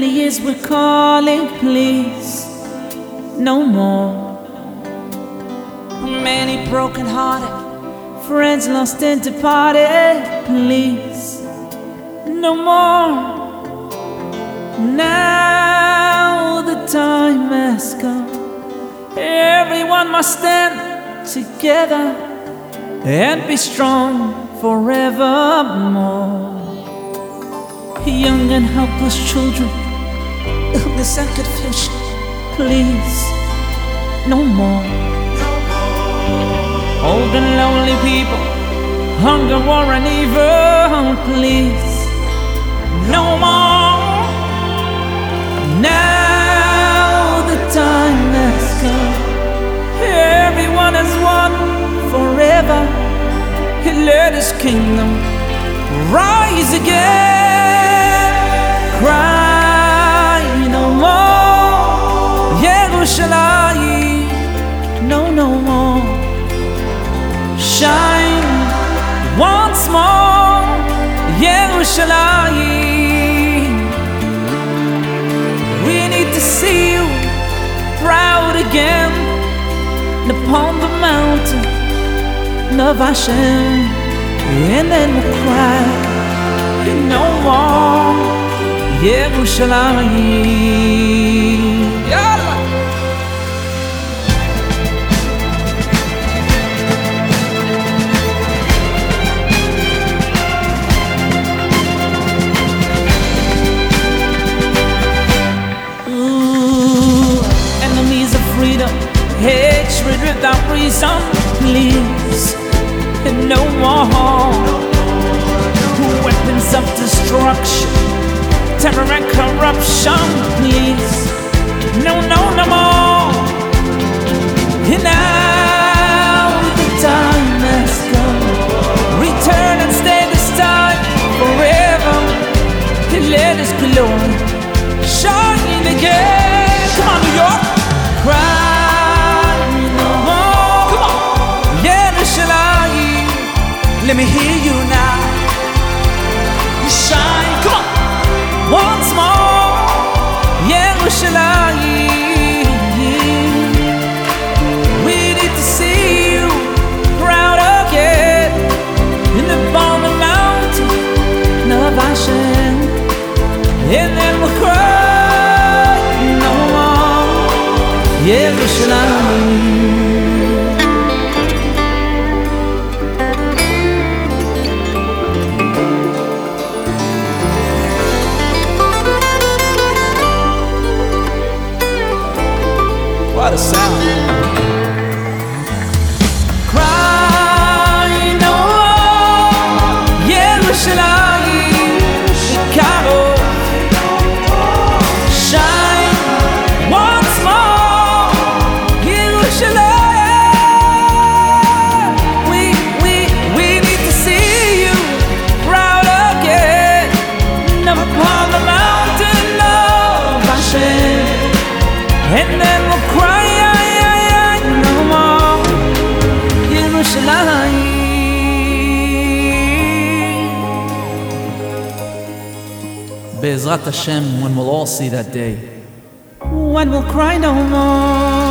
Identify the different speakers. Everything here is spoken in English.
Speaker 1: many years we're calling, please, no more. Many broken hearted friends lost and departed, please, no more. Now the time has come, everyone must stand together and be strong forevermore. Young and helpless children, illness and confusion, please, no more. Old and lonely people, hunger, war, and evil, please, no more. Now the time has come, everyone has won forever. He let his kingdom rise again. once more, Yerushalayim. We need to see you proud again upon the mountain of Hashem, and then we'll cry no more, Yerushalayim. Without reason, uh, please, no more. Weapons of destruction terror and corruption, and we'll cry no more, Yerushalayim. What a sound. Be'ezrat Hashem when we'll all see that day. When we'll cry no more